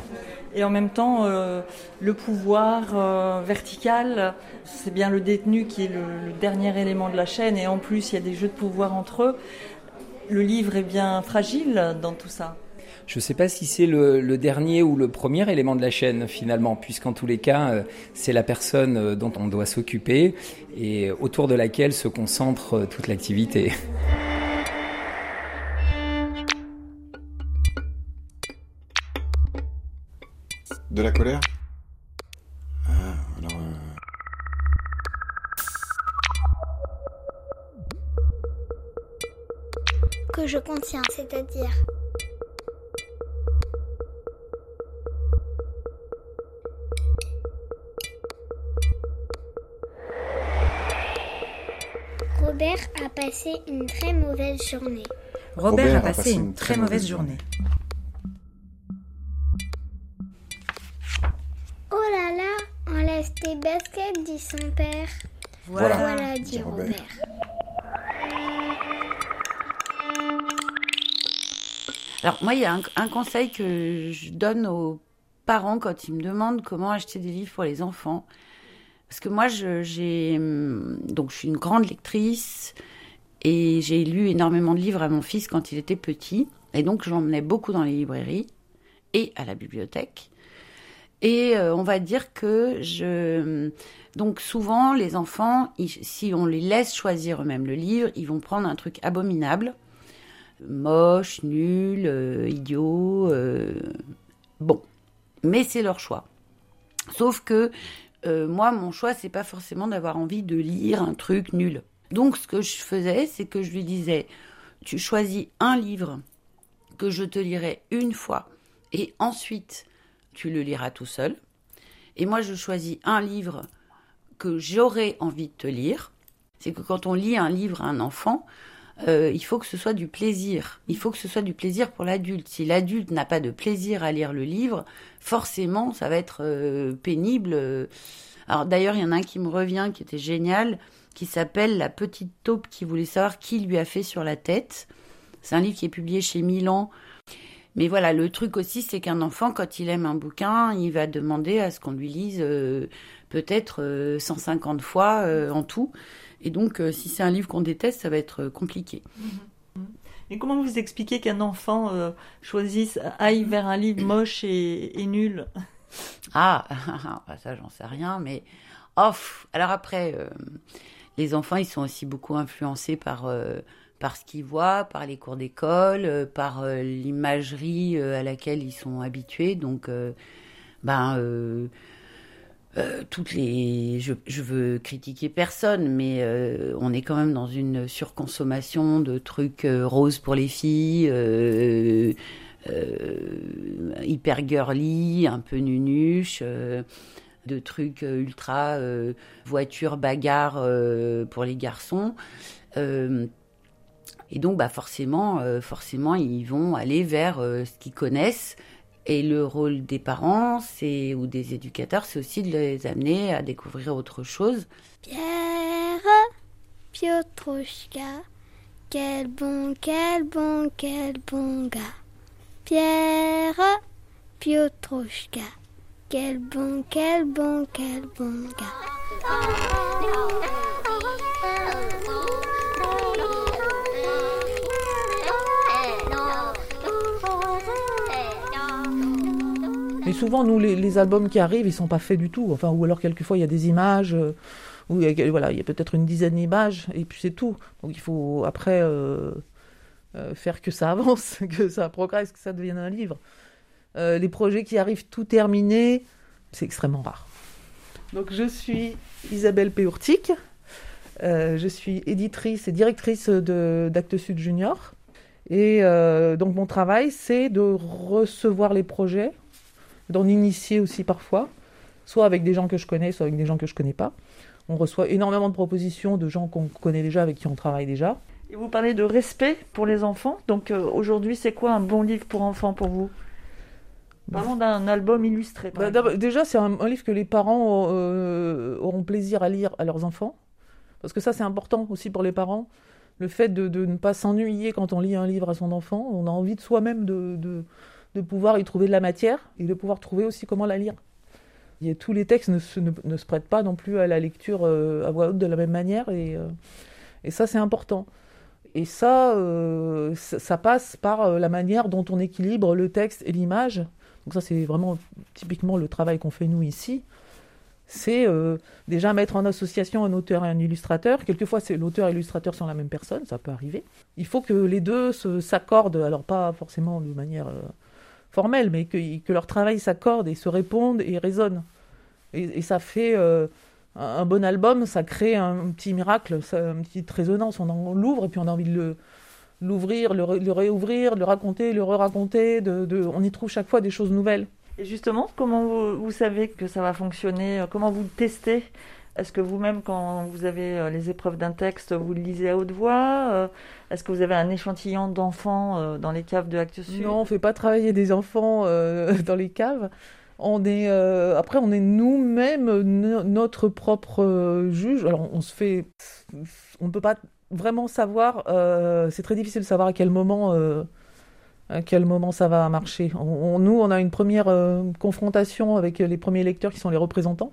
et en même temps euh, le pouvoir euh, vertical, c'est bien le détenu qui est le, dernier élément de la chaîne et en plus il y a des jeux de pouvoir entre eux. Le livre est bien fragile dans tout ça. Je ne sais pas si c'est le, dernier ou le premier élément de la chaîne finalement, puisqu'en tous les cas, euh, c'est la personne dont on doit s'occuper et autour de laquelle se concentre toute l'activité. De la colère? Ah, alors, euh, Que je contiens, c'est-à-dire? Robert a passé une très mauvaise journée. Robert, a passé une très mauvaise journée. Tes baskets, dit son père. Voilà, dit Robert. Alors moi, il y a un, conseil que je donne aux parents quand ils me demandent comment acheter des livres pour les enfants. Parce que moi, j'ai donc je suis une grande lectrice et j'ai lu énormément de livres à mon fils quand il était petit. Et donc, j'emmenais beaucoup dans les librairies et à la bibliothèque. Et euh, on va dire que je... Donc souvent, les enfants, si on les laisse choisir eux-mêmes le livre, ils vont prendre un truc abominable, moche, nul, euh, idiot. Euh, bon, mais c'est leur choix. Sauf que moi, mon choix, c'est pas forcément d'avoir envie de lire un truc nul. Donc ce que je faisais, c'est que je lui disais, tu choisis un livre que je te lirai une fois et ensuite tu le liras tout seul. Et moi, je choisis un livre que j'aurais envie de te lire. C'est que quand on lit un livre à un enfant, euh, il faut que ce soit du plaisir. Il faut que ce soit du plaisir pour l'adulte. Si l'adulte n'a pas de plaisir à lire le livre, forcément, ça va être euh, pénible. Alors d'ailleurs, il y en a un qui me revient, qui était génial, qui s'appelle La petite taupe qui voulait savoir qui lui a fait sur la tête. C'est un livre qui est publié chez Milan. Mais voilà, le truc aussi, c'est qu'un enfant, quand il aime un bouquin, il va demander à ce qu'on lui lise euh, peut-être 150 fois en tout. Et donc, euh, si c'est un livre qu'on déteste, ça va être euh, compliqué. Mm-hmm. Et comment vous expliquez qu'un enfant euh, choisisse, aille vers un livre moche et, nul? Ah, bah, ça, j'en sais rien, mais. off alors après, les enfants, ils sont aussi beaucoup influencés par, par ce qu'ils voient, par les cours d'école, par l'imagerie à laquelle ils sont habitués. Donc, ben euh, toutes les, je, veux critiquer personne, mais euh, on est quand même dans une surconsommation de trucs euh, roses pour les filles, hyper girly, un peu nunuche, de trucs ultra voiture bagarre pour les garçons. Et donc, bah forcément, forcément, ils vont aller vers ce qu'ils connaissent et le rôle des parents, ou des éducateurs, c'est aussi de les amener à découvrir autre chose. Pierre, Piotrushka, quel bon, quel bon, quel bon gars. Pierre, Piotrushka, quel bon, quel bon, quel bon gars. Mais souvent, nous, les, albums qui arrivent, ils sont pas faits du tout. Enfin, ou alors quelquefois, il y a des images, euh, ou il y a, voilà, il y a peut-être une dizaine d'images, et puis c'est tout. Donc il faut après euh, euh, faire que ça avance, que ça progresse, que ça devienne un livre. les projets qui arrivent tout terminés, c'est extrêmement rare. Donc je suis Isabelle Péourtic. je suis éditrice et directrice d'Actes Sud Junior. Et donc mon travail, c'est de recevoir les projets, d'en initier aussi parfois, soit avec des gens que je connais, soit avec des gens que je connais pas. On reçoit énormément de propositions de gens qu'on connaît déjà, avec qui on travaille déjà. Et vous parlez de respect pour les enfants. Donc euh, aujourd'hui, c'est quoi un bon livre pour enfants pour vous? Parlons d'un album illustré. Bah, déjà, c'est un, livre que les parents euh, auront plaisir à lire à leurs enfants. Parce que ça, c'est important aussi pour les parents. Le fait de, ne pas s'ennuyer quand on lit un livre à son enfant. On a envie de soi-même de de pouvoir y trouver de la matière et de pouvoir trouver aussi comment la lire. Et tous les textes ne se, ne, se, prêtent pas non plus à la lecture euh, à voix haute de la même manière et, euh, et ça c'est important. Et ça, euh, ça, passe par la manière dont on équilibre le texte et l'image. Donc ça c'est vraiment typiquement le travail qu'on fait nous ici. C'est déjà mettre en association un auteur et un illustrateur. Quelquefois, c'est l'auteur et l'illustrateur sont la même personne, ça peut arriver. Il faut que les deux s'accordent, alors pas forcément de manière formel, mais que, leur travail s'accorde et se répondent et résonnent. Et, ça fait euh, un, bon album, ça crée un, petit miracle, ça, une petite résonance. On, l'ouvre et puis on a envie de le, l'ouvrir, le, réouvrir, le raconter, le re-raconter. On y trouve chaque fois des choses nouvelles. Et justement, comment vous, vous savez que ça va fonctionner? Comment vous le testez? Est-ce que vous-même, quand vous avez euh, les épreuves d'un texte, vous le lisez à haute voix euh, Est-ce que vous avez un échantillon d'enfants euh, dans les caves de Actes Sud? Non, on ne fait pas travailler des enfants dans les caves. On est, après, on est nous-mêmes notre propre juge. Alors, on se fait. On ne peut pas vraiment savoir. c'est très difficile de savoir à quel moment. à quel moment ça va marcher. nous, on a une première confrontation avec les premiers lecteurs qui sont les représentants.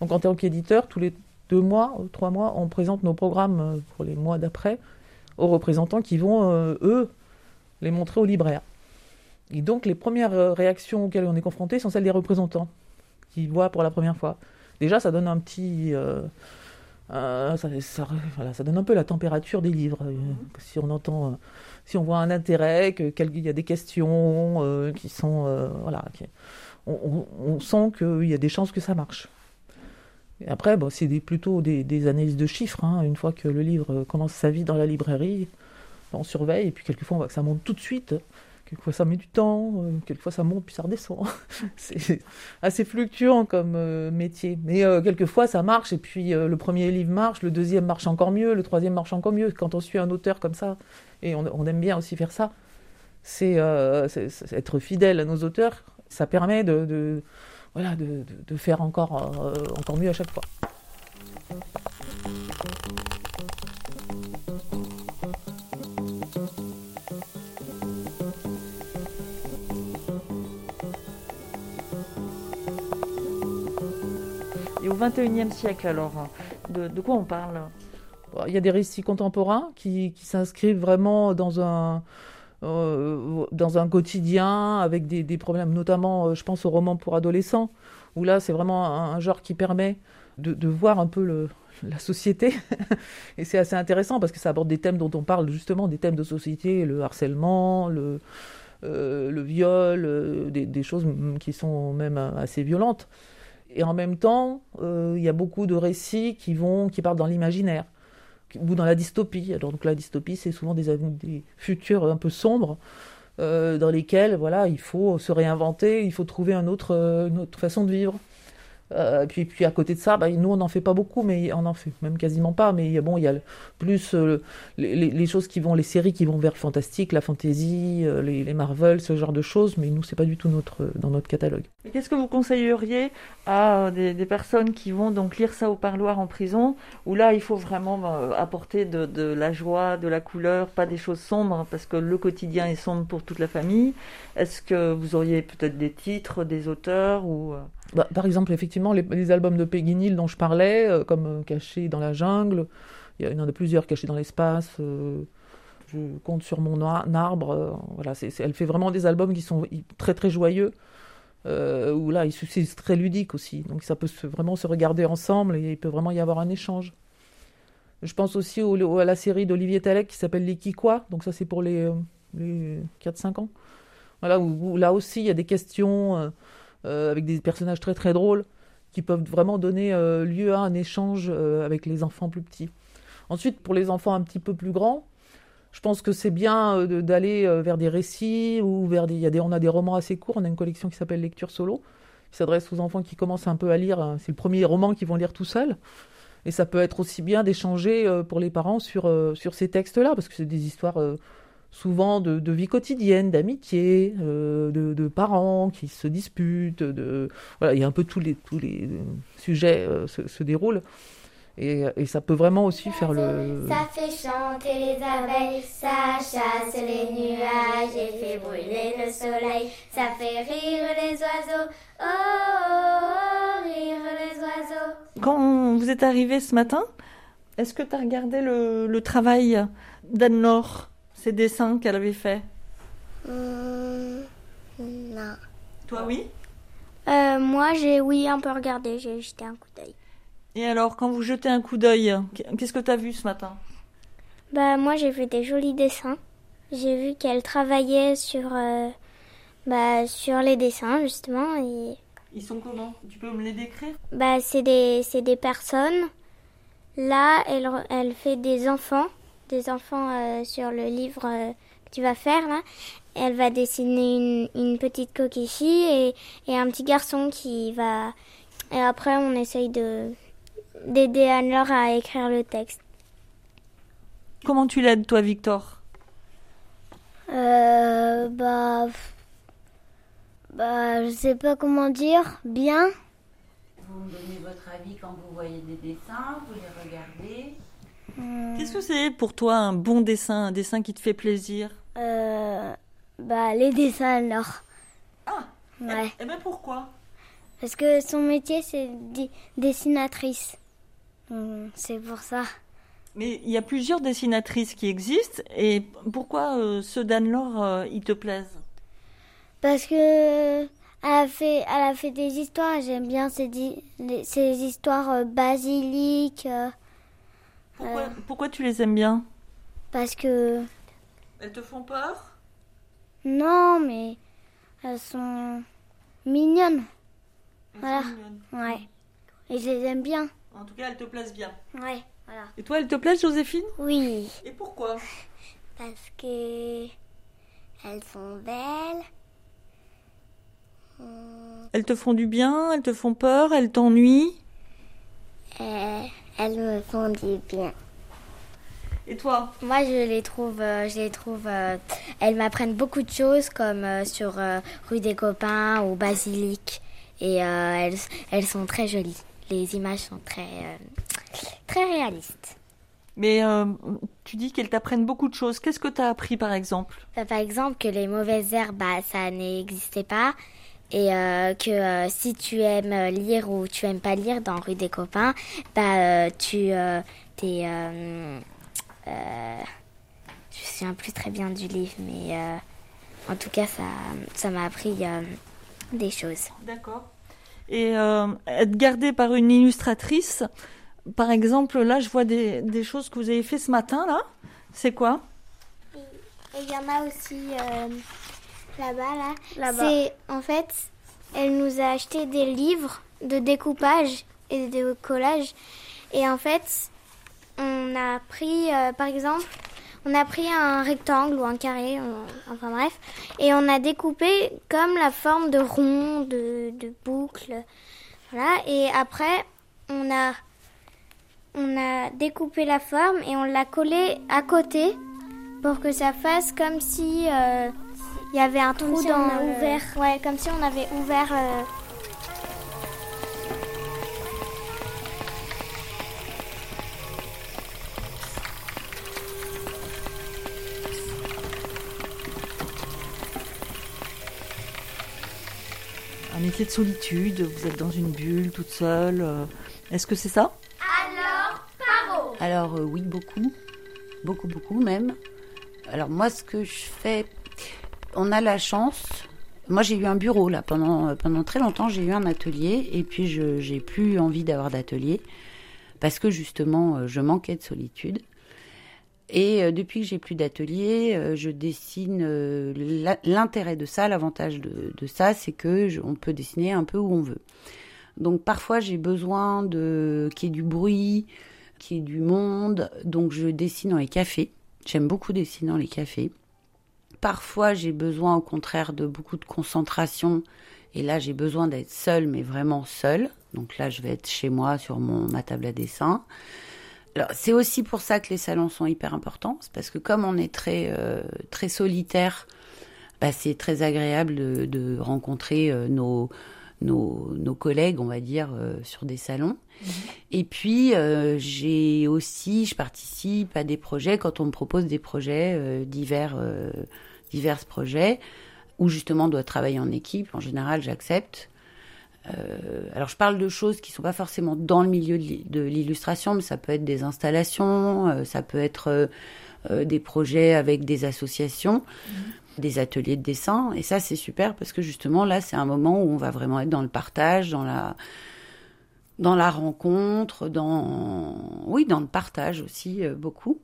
Donc en tant qu'éditeur, tous les deux mois, trois mois, on présente nos programmes euh, pour les mois d'après aux représentants qui vont, euh, eux, les montrer aux libraires. Et donc les premières euh, réactions auxquelles on est confronté sont celles des représentants qui voient pour la première fois. Déjà, ça donne un petit... ça, ça, donne un peu la température des livres. si on entend, si on voit un intérêt, qu'il y a des questions qui sont, voilà, on, on, sent qu'il y a des chances que ça marche. Après, c'est plutôt des, analyses de chiffres. Hein. Une fois que le livre commence sa vie dans la librairie, on surveille, et puis quelquefois on voit que ça monte tout de suite. Quelquefois ça met du temps, euh, quelquefois ça monte puis ça redescend. c'est assez fluctuant comme euh, métier. Mais euh, quelquefois ça marche et puis le premier livre marche, le deuxième marche encore mieux, le troisième marche encore mieux. Quand on suit un auteur comme ça, et on, aime bien aussi faire ça, c'est être fidèle à nos auteurs. Ça permet de, voilà, de, de, faire encore, encore mieux à chaque fois. Et au XXIe siècle, alors, de, quoi on parle? Il y a des récits contemporains qui, s'inscrivent vraiment dans un, euh, dans un quotidien avec des, problèmes, notamment, euh, je pense, aux romans pour adolescents, où là, c'est vraiment un, genre qui permet de, voir un peu la société. Et c'est assez intéressant parce que ça aborde des thèmes dont on parle justement, des thèmes de société, le harcèlement, le, euh, viol, des, des, choses qui sont même assez violentes. Et en même temps, euh, il y a beaucoup de récits qui vont, qui partent dans l'imaginaire ou dans la dystopie. Alors donc la dystopie, c'est souvent des, des, futurs un peu sombres euh, dans lesquels, voilà, il faut se réinventer, il faut trouver autre, une autre façon de vivre. Euh, puis, puis à côté de ça, bah, nous on n'en fait pas beaucoup, mais on en fait même quasiment pas. Mais bon, il y a plus euh, les, choses qui vont, les séries qui vont vers le fantastique, la fantasy, euh, les, Marvel, ce genre de choses. Mais nous, c'est pas du tout notre dans notre catalogue. Qu'est-ce que vous conseilleriez à des, personnes qui vont donc lire ça au parloir en prison, où là il faut vraiment apporter de, de, la joie, de la couleur, pas des choses sombres, parce que le quotidien est sombre pour toute la famille. Est-ce que vous auriez peut-être des titres, des auteurs ou bah, par exemple, effectivement, les, albums de Peggy Neal dont je parlais, euh, comme euh, Caché dans la jungle, il y en a plusieurs, Cachés dans l'espace, euh, je compte sur mon arbre. voilà, elle fait vraiment des albums qui sont très très joyeux, où là, c'est très ludique aussi. Donc ça peut vraiment se regarder ensemble et il peut vraiment y avoir un échange. Je pense aussi à la série d'Olivier Talek qui s'appelle Les Kikwa, donc ça c'est pour les, les 4-5 ans. Voilà, là aussi il y a des questions avec des personnages très très drôles qui peuvent vraiment donner euh, lieu à un échange euh, avec les enfants plus petits. Ensuite, pour les enfants un petit peu plus grands, je pense que c'est bien d'aller vers des récits ou vers des, on a des romans assez courts. On a une collection qui s'appelle Lecture solo, qui s'adresse aux enfants qui commencent un peu à lire. C'est le premier roman qu'ils vont lire tout seuls. Et ça peut être aussi bien d'échanger pour les parents sur, sur ces textes-là, parce que c'est des histoires souvent de, vie quotidienne, d'amitié, euh, de, parents qui se disputent. De, voilà, il y a un peu tous les, tous les sujets euh, se, déroulent. Et, ça peut vraiment aussi faire le... Ça fait chanter les abeilles, ça chasse les nuages et fait brûler le soleil. Ça fait rire les oiseaux, oh, oh, oh rire les oiseaux. Quand vous êtes arrivé ce matin, est-ce que tu as regardé le, le travail d'Anne-Laure? Ces dessins qu'elle avait fait euh, Non. Toi, oui? Euh, Moi, j'ai oui un peu regardé, j'ai jeté un coup d'œil. Et alors, quand vous jetez un coup d'œil, qu'est-ce que tu as vu ce matin? Bah, moi, j'ai vu des jolis dessins. J'ai vu qu'elle travaillait sur, euh, bah, sur les dessins, justement. Et... Ils sont comment? Tu peux me les décrire? Bah, c'est des, des personnes. Là, elle, elle fait des enfants des enfants euh, sur le livre euh, que tu vas faire là. Elle va dessiner une, petite coquille et, et, un petit garçon qui va. Et après, on essaye de d'aider Anne-Laure à écrire le texte. Comment tu l'aides, toi, Victor? Euh, Bah. Bah, je sais pas comment dire. Bien. Vous me donnez votre avis quand vous voyez des dessins, vous les regardez. Qu'est-ce que c'est pour toi un bon dessin, un dessin qui te fait plaisir? Euh, Bah les dessins alors. Ah. Ouais. Et, ben pourquoi? Parce que son métier c'est dessinatrice. C'est pour ça. Mais il y a plusieurs dessinatrices qui existent et pourquoi euh, ceux d'Anne-Laure euh, ils te plaisent Parce que elle a fait, elle a fait des histoires. J'aime bien ces, ces histoires basiliques. Euh. Pourquoi, tu les aimes bien Parce que. Elles te font peur? Non, mais elles sont mignonnes. voilà. Ouais. Et je les aime bien. En tout cas, elles te plaisent bien. Ouais, voilà. Et toi, elles te plaisent, Joséphine? Oui. Et pourquoi? Parce que elles sont belles. Elles te font du bien, elles te font peur, elles t'ennuient? Euh, elles me font du bien. Et toi? Moi, je les trouve, euh, je les trouve. euh, elles m'apprennent beaucoup de choses, comme euh, sur rue des copains ou basilic, et elles, elles sont très jolies. Les images sont très, très réalistes. Mais tu dis qu'elles t'apprennent beaucoup de choses. Qu'est-ce que tu as appris par exemple? Bah, par exemple, que les mauvaises herbes, bah, ça n'existait pas. Et euh, que euh, si tu aimes lire ou tu aimes pas lire dans Rue des copains, bah, euh, tu euh, t'es. Euh, euh, je me souviens plus très bien du livre, mais euh, en tout cas, ça ça m'a appris euh, des choses. D'accord. Et euh, être gardée par une illustratrice, par exemple, là, je vois des, des choses que vous avez fait ce matin, là. C'est quoi? Et il y en a aussi euh, là-bas, là. Là-bas. C'est en fait, elle nous a acheté des livres de découpage et de collage. Et en fait, on a pris, euh, par exemple, on a pris un rectangle ou un carré, on- enfin bref, et on a découpé comme la forme de rond, de, de boucle. Voilà. Et après, on a, on a découpé la forme et on l'a collé à côté pour que ça fasse comme si euh, il y avait un trou si dans on a le- ouvert. Ouais, comme si on avait ouvert. euh, Un métier de solitude, vous êtes dans une bulle, toute seule. euh, Est-ce que c'est ça? Alors, Paro Alors euh, oui, beaucoup. Beaucoup, beaucoup même. Alors moi, ce que je fais, on a la chance. Moi, j'ai eu un bureau là pendant, très longtemps. J'ai eu un atelier et puis je j'ai plus envie d'avoir d'atelier parce que justement, euh, je manquais de solitude. Et euh, depuis que j'ai plus d'atelier, euh, je dessine. L'intérêt de ça, l'avantage de, ça, c'est que on peut dessiner un peu où on veut. Donc parfois j'ai besoin de qu'il y ait du bruit, qu'il y ait du monde, donc je dessine dans les cafés. J'aime beaucoup dessiner dans les cafés. Parfois j'ai besoin au contraire de beaucoup de concentration et là j'ai besoin d'être seule mais vraiment seule. Donc là je vais être chez moi sur mon ma table à dessin. Alors, c'est aussi pour ça que les salons sont hyper importants, c'est parce que comme on est très euh, très solitaire, bah, c'est très agréable de, de rencontrer euh, nos, nos nos collègues, on va dire, euh, sur des salons. Et puis euh, j'ai aussi, je participe à des projets quand on me propose des projets euh, divers divers projets où justement on doit travailler en équipe. En général, j'accepte. Euh, alors je parle de choses qui sont pas forcément dans le milieu de l'i- de l'illustration, mais ça peut être des installations, euh, ça peut être euh, des projets avec des associations, des ateliers de dessin, et ça c'est super parce que justement là c'est un moment où on va vraiment être dans le partage, dans la dans la rencontre, dans oui dans le partage aussi beaucoup.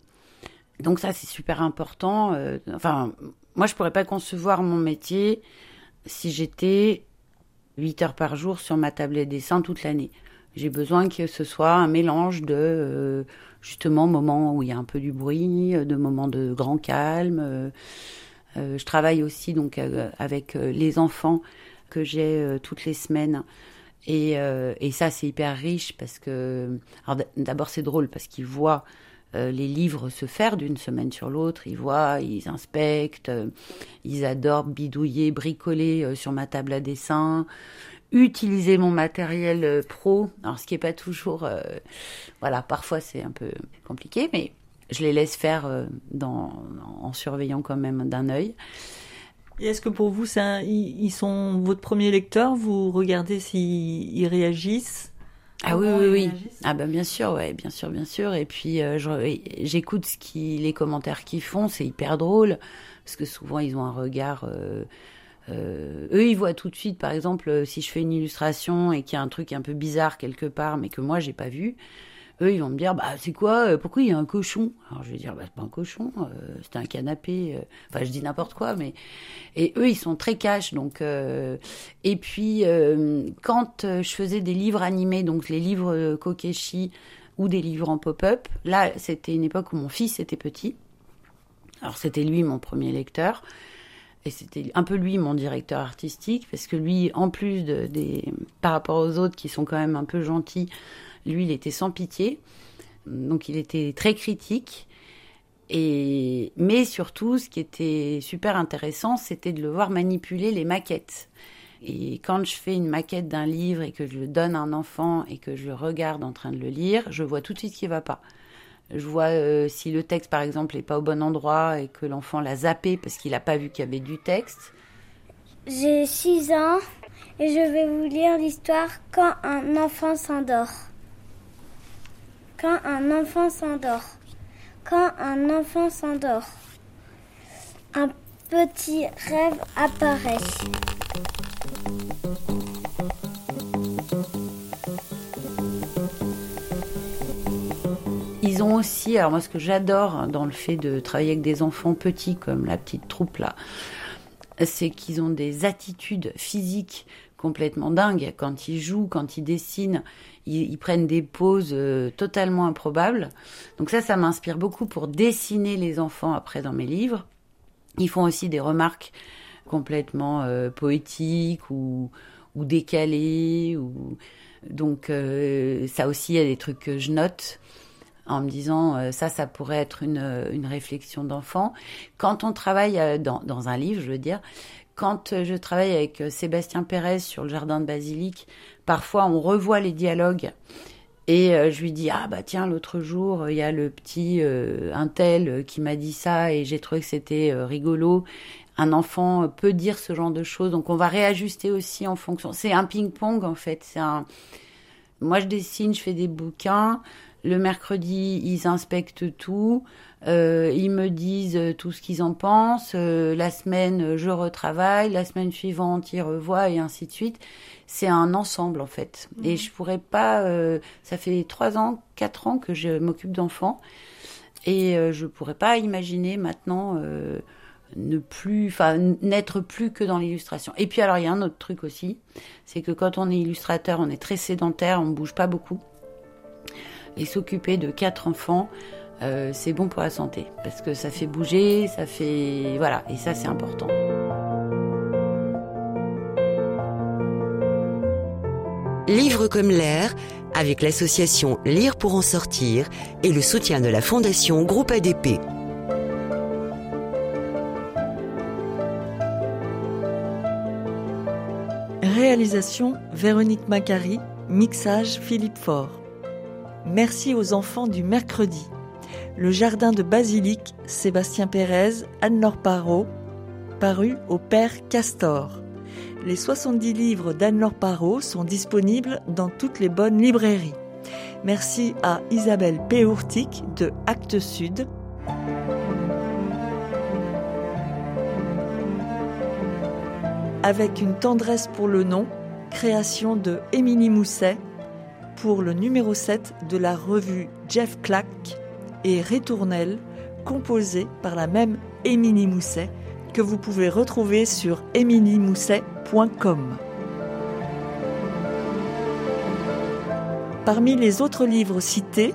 Donc ça c'est super important. enfin moi je pourrais pas concevoir mon métier si j'étais 8 heures par jour sur ma tablette dessin toute l'année. J'ai besoin que ce soit un mélange de euh, justement moments où il y a un peu du bruit, de moments de grand calme. euh, euh, je travaille aussi donc avec les enfants que j'ai toutes les semaines. Et, et ça, c'est hyper riche parce que. D'abord, c'est drôle parce qu'ils voient euh, les livres se faire d'une semaine sur l'autre. Ils voient, ils inspectent, euh, ils adorent bidouiller, bricoler euh, sur ma table à dessin, utiliser mon matériel pro. Alors, ce qui n'est pas toujours. voilà, parfois c'est un peu compliqué, mais je les laisse faire en surveillant quand même d'un œil. Est-ce que pour vous, ils sont votre premier lecteur? Vous regardez s'ils ils réagissent? Ah oui, oui, oui. Ah ben bien sûr, ouais, bien sûr, bien sûr. Et puis euh, je- j'écoute ce qui, les commentaires qu'ils font, c'est hyper drôle parce que souvent ils ont un regard. euh, euh, eux, ils voient tout de suite, par exemple, euh, si je fais une illustration et qu'il y a un truc un peu bizarre quelque part, mais que moi j'ai pas vu. Eux, ils vont me dire, bah, c'est quoi, euh, pourquoi il y a un cochon? Alors, je vais dire, bah, c'est pas un cochon, euh, c'est un canapé. euh. Enfin, je dis n'importe quoi, mais. Et eux, ils sont très cash, donc. Et puis, quand je faisais des livres animés, donc les livres Kokeshi ou des livres en pop-up, là, c'était une époque où mon fils était petit. Alors, c'était lui mon premier lecteur. Et c'était un peu lui mon directeur artistique, parce que lui, en plus de, des, par rapport aux autres qui sont quand même un peu gentils, lui, il était sans pitié. Donc, il était très critique. Et, mais surtout, ce qui était super intéressant, c'était de le voir manipuler les maquettes. Et quand je fais une maquette d'un livre et que je le donne à un enfant et que je le regarde en train de le lire, je vois tout de suite ce qui va pas. Je vois euh, si le texte, par exemple, n'est pas au bon endroit et que l'enfant l'a zappé parce qu'il n'a pas vu qu'il y avait du texte. J'ai 6 ans et je vais vous lire l'histoire Quand un enfant s'endort. Quand un enfant s'endort. Quand un enfant s'endort. Un petit rêve apparaît. Ils ont aussi, alors moi ce que j'adore dans le fait de travailler avec des enfants petits comme la petite troupe là, c'est qu'ils ont des attitudes physiques complètement dingues. Quand ils jouent, quand ils dessinent, ils, prennent des poses euh, totalement improbables. Donc ça, ça m'inspire beaucoup pour dessiner les enfants après dans mes livres. Ils font aussi des remarques complètement euh, poétiques ou, décalées. Ou... Donc euh, ça aussi, il y a des trucs que je note en me disant ça, ça pourrait être une, réflexion d'enfant. Quand on travaille dans, dans un livre, je veux dire, quand je travaille avec Sébastien Pérez sur le jardin de basilic, parfois on revoit les dialogues et euh, je lui dis ah bah tiens l'autre jour il y a le petit euh, un tel euh, qui m'a dit ça et j'ai trouvé que c'était euh, rigolo. Un enfant peut dire ce genre de choses, donc on va réajuster aussi en fonction. C'est un ping-pong en fait. C'est un. Moi je dessine, je fais des bouquins. Le mercredi, ils inspectent tout. Euh, ils me disent euh, tout ce qu'ils en pensent. Euh, la semaine, je retravaille. La semaine suivante, ils revoient et ainsi de suite. C'est un ensemble en fait. Et je pourrais pas. euh, ça fait trois ans, quatre ans que je m'occupe d'enfants et je pourrais pas imaginer maintenant ne plus, enfin n'être plus que dans l'illustration. Et puis alors il y a un autre truc aussi, c'est que quand on est illustrateur, on est très sédentaire, on bouge pas beaucoup. Et s'occuper de quatre enfants, euh, c'est bon pour la santé parce que ça fait bouger, ça fait voilà, et ça c'est important. Livre comme l'air, avec l'association Lire pour en sortir et le soutien de la Fondation Groupe ADP. Réalisation Véronique Macari, mixage Philippe Faure. Merci aux enfants du mercredi. Le jardin de basilic, Sébastien Pérez, Anne-Laure Parot, paru au Père Castor. Les 70 livres d'Anne-Laure Parot sont disponibles dans toutes les bonnes librairies. Merci à Isabelle Péourtic de Actes Sud. Avec une tendresse pour le nom, création de Émilie Mousset pour le numéro 7 de la revue Jeff Clack et Retournelle, composé par la même Émilie Mousset que vous pouvez retrouver sur emiliemousset.com. Parmi les autres livres cités,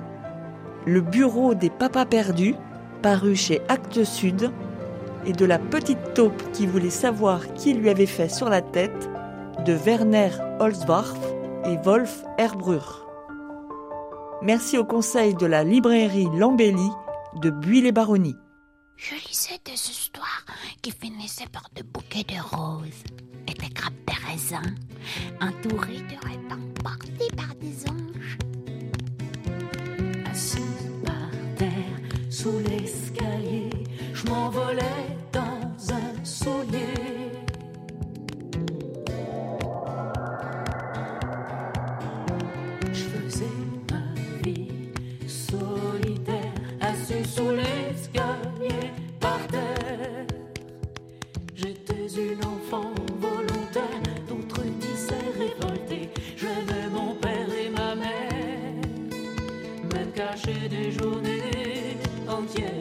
Le Bureau des Papas Perdus, paru chez Actes Sud, et de La Petite Taupe qui voulait savoir qui lui avait fait sur la tête, de Werner Holzbach et Wolf Erbruch. Merci au conseil de la librairie Lambelli de Buis-les-Baronnies. Je lisais des histoires qui finissaient par des bouquets de roses et des grappes de raisins, entourés de répans caché des journées entières,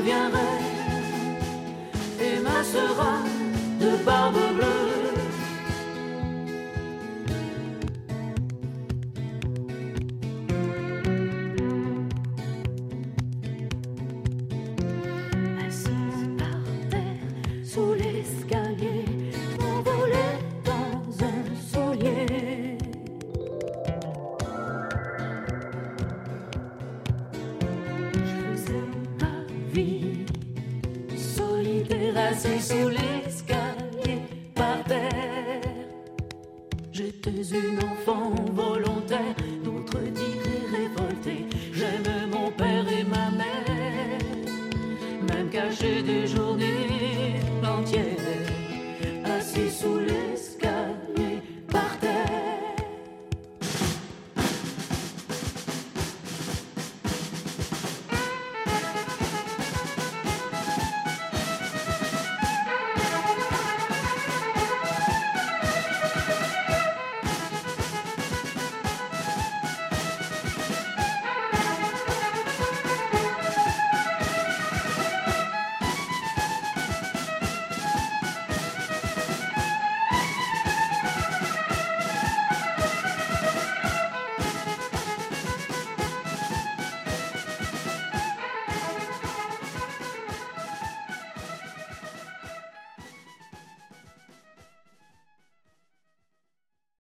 reine et ma sera de barbe